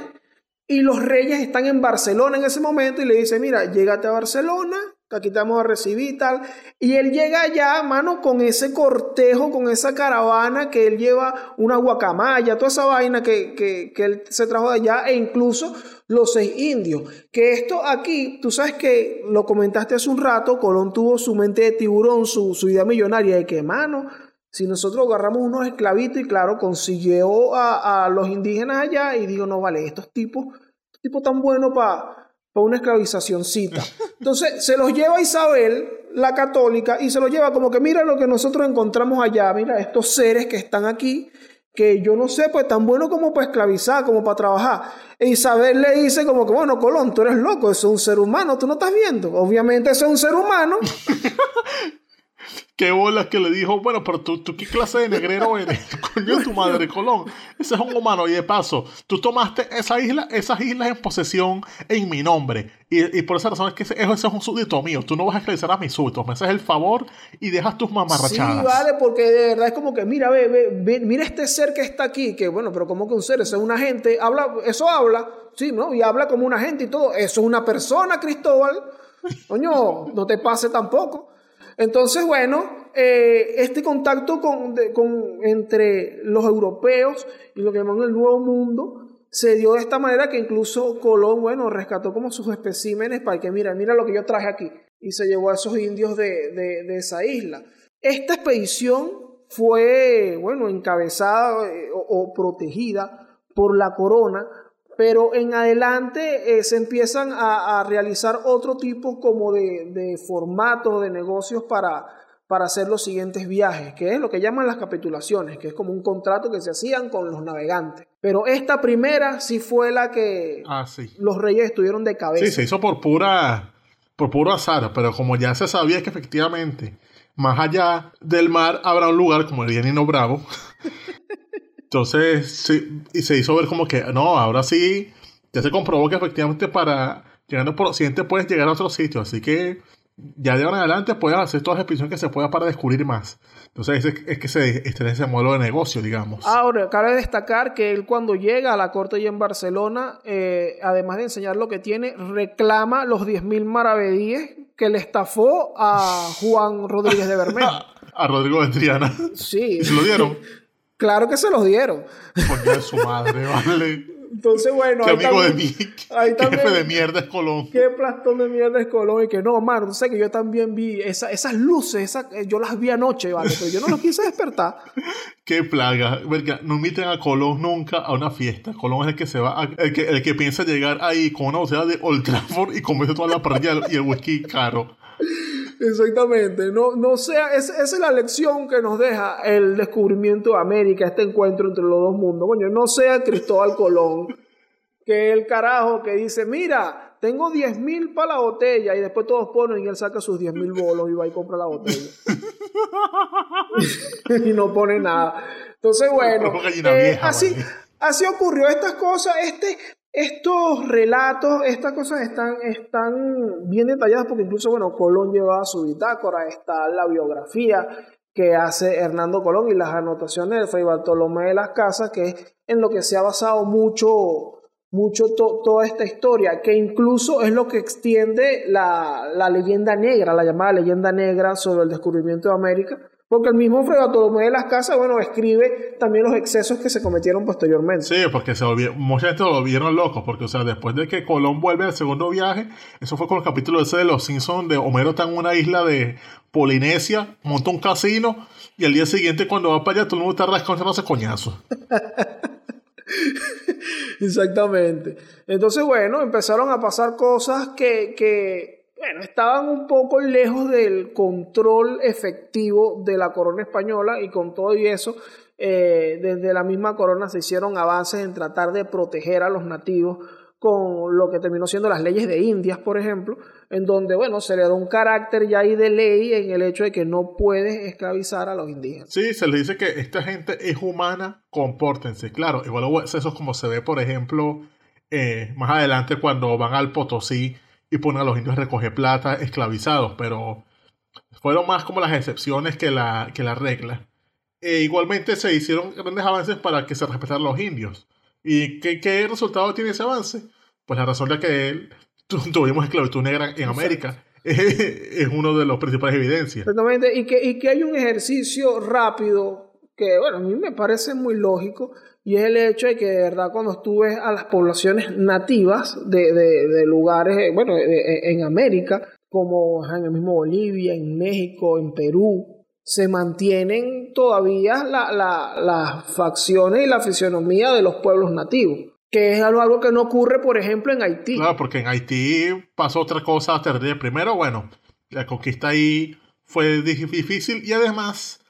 y los reyes están en Barcelona en ese momento y le dice, mira, llégate a Barcelona, aquí te a recibir y tal. Y él llega allá, mano, con ese cortejo, con esa caravana que él lleva una guacamaya, toda esa vaina que, que, que él se trajo de allá e incluso los seis indios. Que esto aquí, tú sabes que lo comentaste hace un rato, Colón tuvo su mente de tiburón, su, su idea millonaria de que, mano, si nosotros agarramos unos esclavitos y claro, consiguió a, a los indígenas allá y digo, no vale, estos tipos, estos tipos tan buenos para para una esclavizacióncita. Entonces se los lleva Isabel, la católica, y se los lleva como que mira lo que nosotros encontramos allá, mira estos seres que están aquí, que yo no sé, pues tan bueno como para esclavizar, como para trabajar. E Isabel le dice como que, bueno, Colón, tú eres loco, eso es un ser humano, tú no estás viendo. Obviamente eso es un ser humano. qué bolas que le dijo, bueno, pero tú, tú qué clase de negrero eres, coño tu madre, Colón. Ese es un humano. Y de paso, tú tomaste esa isla, esas islas en posesión en mi nombre. Y, por esa razón es que ese, es un súbdito mío. Tú no vas a esclavizar a mis súbditos. Me haces el favor y dejas tus mamarrachadas. Sí, vale, porque de verdad es como que, mira, ve, ve, mira este ser que está aquí, que bueno, pero como que un ser, eso es una gente, habla, eso habla, sí, ¿no? Y habla como una gente y todo. Eso es una persona, Cristóbal. Coño, no te pase tampoco. Entonces, bueno, eh, este contacto con, entre los europeos y lo que llaman el Nuevo Mundo se dio de esta manera que incluso Colón, bueno, rescató como sus especímenes para que, mira, mira lo que yo traje aquí. Y se llevó a esos indios de, esa isla. Esta expedición fue, bueno, encabezada eh, o protegida por la corona pero en adelante eh, se empiezan a, realizar otro tipo como de, de formatos de negocios para, para hacer los siguientes viajes, que es lo que llaman las capitulaciones, que es como un contrato que se hacían con los navegantes. Pero esta primera sí fue la que ah, los reyes estuvieron de cabeza. Sí, se hizo por pura, por puro azar, pero como ya se sabía que efectivamente más allá del mar habrá un lugar como el Yanino Bravo, Entonces, sí, y se hizo ver como que, no, ahora sí, ya se comprobó que efectivamente para llegando por Occidente puedes llegar a otros sitios. Así que ya de ahora en adelante puedes hacer todas las expediciones que se pueda para descubrir más. Entonces, es, que se, este es ese modelo de negocio, digamos. Ahora, cabe destacar que él cuando llega a la corte y en Barcelona, eh, además de enseñar lo que tiene, reclama los 10.000 maravedíes que le estafó a Juan Rodríguez de Bermeo. a Rodrigo de Triana. Sí. ¿Y se lo dieron? Claro que se los dieron. De su madre, vale. Entonces, bueno. Qué amigo de mí. Qué jefe de mierda es Colón. Qué plastón de mierda es Colón. Y que no, mano, tú sabes que yo también vi esas luces, eh, yo las vi anoche, ¿vale? Pero yo no las quise despertar. qué plaga. Verga, no inviten a Colón nunca a una fiesta. Colón es el que se va, el, que, el que piensa llegar ahí con una botella de Old Trafford y comerse toda la parrilla y el whisky caro. Exactamente, no, no sea, esa es la lección que nos deja el descubrimiento de América, este encuentro entre los dos mundos. Coño, no sea Cristóbal Colón, que el carajo que dice, mira, tengo 10 mil para la botella y después todos ponen y él saca sus 10 mil bolos y va y compra la botella. y no pone nada. Entonces, bueno, eh, así, así ocurrió estas cosas. Este, estos relatos, estas cosas están, están bien detalladas porque incluso, bueno, Colón llevaba su bitácora, está la biografía que hace Hernando Colón y las anotaciones de Fray Bartolomé de las Casas, que es en lo que se ha basado mucho, mucho toda esta historia, que incluso es lo que extiende la, la leyenda negra, la llamada leyenda negra sobre el descubrimiento de América, porque el mismo Fray Bartolomé de las Casas, bueno, escribe también los excesos que se cometieron posteriormente. Sí, porque se mucha gente lo vieron locos, porque, o sea, después de que Colón vuelve al segundo viaje, eso fue con el capítulo ese de Los Simpsons, de Homero está en una isla de Polinesia, monta un casino, y al día siguiente cuando va para allá todo el mundo está rascando ese coñazo. Exactamente. Entonces, bueno, empezaron a pasar cosas que, que bueno, estaban un poco lejos del control efectivo de la corona española y con todo y eso, eh, desde la misma corona se hicieron avances en tratar de proteger a los nativos con lo que terminó siendo las leyes de Indias, por ejemplo, en donde, bueno, se le da un carácter ya ahí de ley en el hecho de que no puedes esclavizar a los indígenas. Sí, se le dice que esta gente es humana, compórtense. Claro, igual eso es como se ve, por ejemplo, eh, más adelante cuando van al Potosí y ponen a los indios a recoger plata esclavizados, pero fueron más como las excepciones que la, que la regla. E igualmente se hicieron grandes avances para que se respetaran los indios. ¿Y qué, qué resultado tiene ese avance? Pues la razón de que tuvimos esclavitud negra en América es uno de los principales evidencias. Exactamente, y que, y que hay un ejercicio rápido que, bueno, a mí me parece muy lógico y es el hecho de que de verdad cuando tú ves a las poblaciones nativas de, de, lugares, eh, bueno, en América, como en el mismo Bolivia, en México, en Perú, se mantienen todavía las facciones y la fisionomía de los pueblos nativos. Que es algo, algo que no ocurre, por ejemplo, en Haití. Claro, porque en Haití pasó otra cosa terrible. Primero, bueno, la conquista ahí fue difícil y además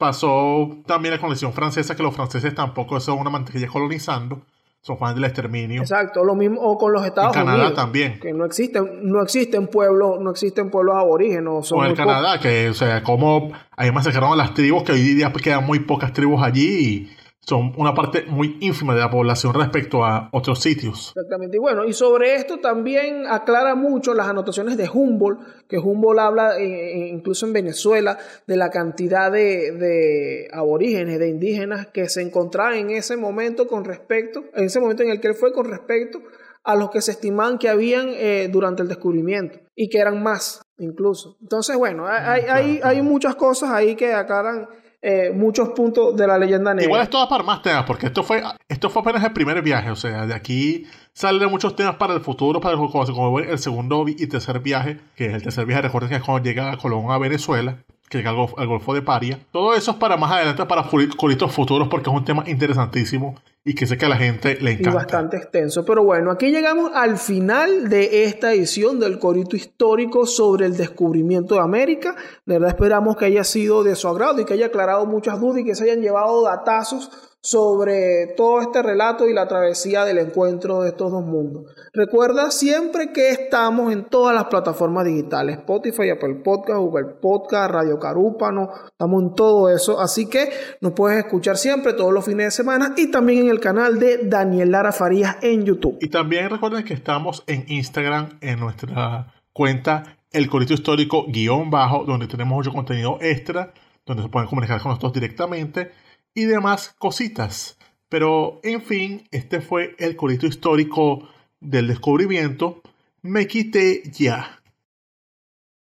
pasó también la conexión francesa, que los franceses tampoco son una mantequilla colonizando. son fans del exterminio. Exacto, lo mismo o con los Estados en Canadá Unidos. también. Que no existen, no existen pueblos, no existen pueblos aborígenes. Son o en muy Canadá, que, o sea, como ahí masacraron a las tribus, que hoy día quedan muy pocas tribus allí y son una parte muy ínfima de la población respecto a otros sitios. Exactamente. Y bueno, y sobre esto también aclara mucho las anotaciones de Humboldt, que Humboldt habla eh, eh, incluso en Venezuela de la cantidad de, de, aborígenes, de indígenas que se encontraban en ese momento con respecto, en ese momento en el que él fue con respecto a los que se estimaban que habían eh, durante el descubrimiento y que eran más incluso. Entonces, bueno, hay, hay, hay muchas cosas ahí que aclaran eh, muchos puntos de la leyenda negra. Igual es todo para más temas, porque esto fue, esto fue apenas el primer viaje, o sea, de aquí salen muchos temas para el futuro, para el, como el segundo y tercer viaje, que es el tercer viaje, recuerden que es cuando llega Colón a Venezuela, que llega al, Golfo, de Paria. Todo eso es para más adelante, para curitos futuros, porque es un tema interesantísimo y que sé que a la gente le encanta. Y bastante extenso. Pero bueno, aquí llegamos al final de esta edición del Corito Histórico sobre el descubrimiento de América. De verdad esperamos que haya sido de su agrado y que haya aclarado muchas dudas y que se hayan llevado datazos sobre todo este relato y la travesía del encuentro de estos dos mundos. Recuerda siempre que estamos en todas las plataformas digitales, Spotify, Apple Podcast, Google Podcast, Radio Carúpano, estamos en todo eso, así que nos puedes escuchar siempre todos los fines de semana y también en el canal de Daniel Lara Farías en YouTube. Y también recuerden que estamos en Instagram en nuestra cuenta El Corito Histórico guion bajo, donde tenemos mucho contenido extra, donde se pueden comunicar con nosotros directamente y demás cositas. Pero, en fin, este fue el corito histórico del descubrimiento. Me quité ya.